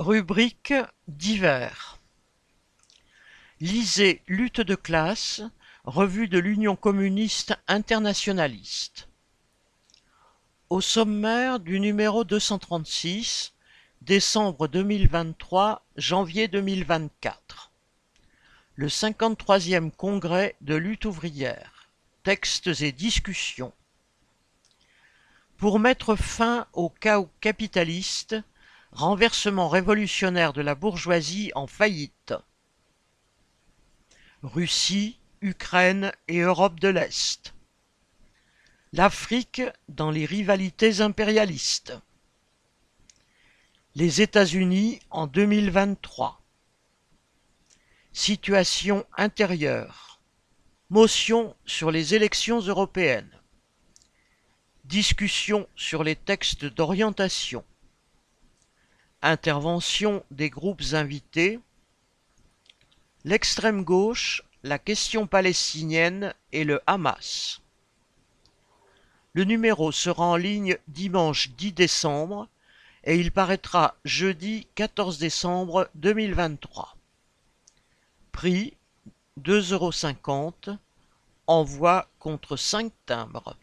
Rubrique divers. Lisez Lutte de classe, revue de l'Union communiste internationaliste. Au sommaire du numéro 236, décembre 2023, janvier 2024. Le 53e congrès de lutte ouvrière. Textes et discussions. Pour mettre fin au chaos capitaliste, renversement révolutionnaire de la bourgeoisie en faillite. Russie, Ukraine et Europe de l'Est. L'Afrique dans les rivalités impérialistes. Les États-Unis en 2023. Situation intérieure. Motion sur les élections européennes. Discussion sur les textes d'orientation. Intervention des groupes invités. L'extrême gauche, la question palestinienne et le Hamas. Le numéro sera en ligne dimanche 10 décembre et il paraîtra jeudi 14 décembre 2023. Prix 2,50 euros. Envoi contre 5 timbres.